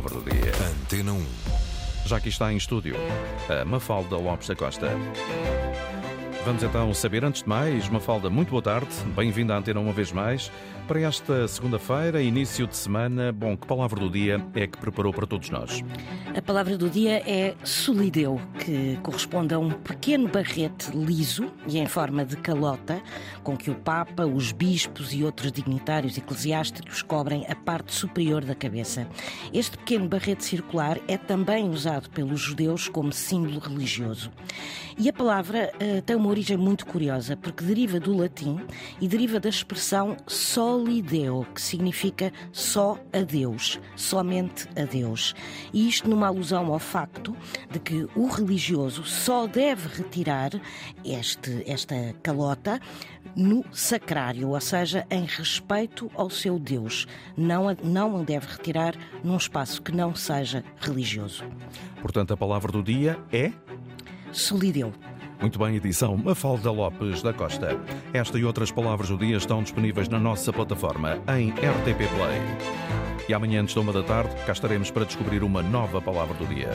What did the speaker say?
palavra do dia. Antena 1. Já aqui está em estúdio a Mafalda Lopes da Costa. Vamos então saber, antes de mais, Mafalda, muito boa tarde, bem-vinda à Antena uma vez mais. Para esta segunda-feira, início de semana, bom, que palavra do dia é que preparou para todos nós? A palavra do dia é solideu, que corresponde a um pequeno barrete liso e em forma de calota, com que o Papa, os bispos e outros dignitários eclesiásticos cobrem a parte superior da cabeça. Este pequeno barrete circular é também usado pelos judeus como símbolo religioso. E a palavra uh, tem uma origem muito curiosa, porque deriva do latim e deriva da expressão solideo, que significa só a Deus, somente a Deus. E isto numa alusão ao facto de que o religioso só deve retirar este, esta calota no sacrário, ou seja, em respeito ao seu Deus. Não a, não a deve retirar num espaço que não seja religioso. Portanto, a palavra do dia é solideu. Muito bem, edição Mafalda Lopes da Costa. Esta e outras palavras do dia estão disponíveis na nossa plataforma em RTP Play. E amanhã, antes de uma da tarde, cá estaremos para descobrir uma nova palavra do dia.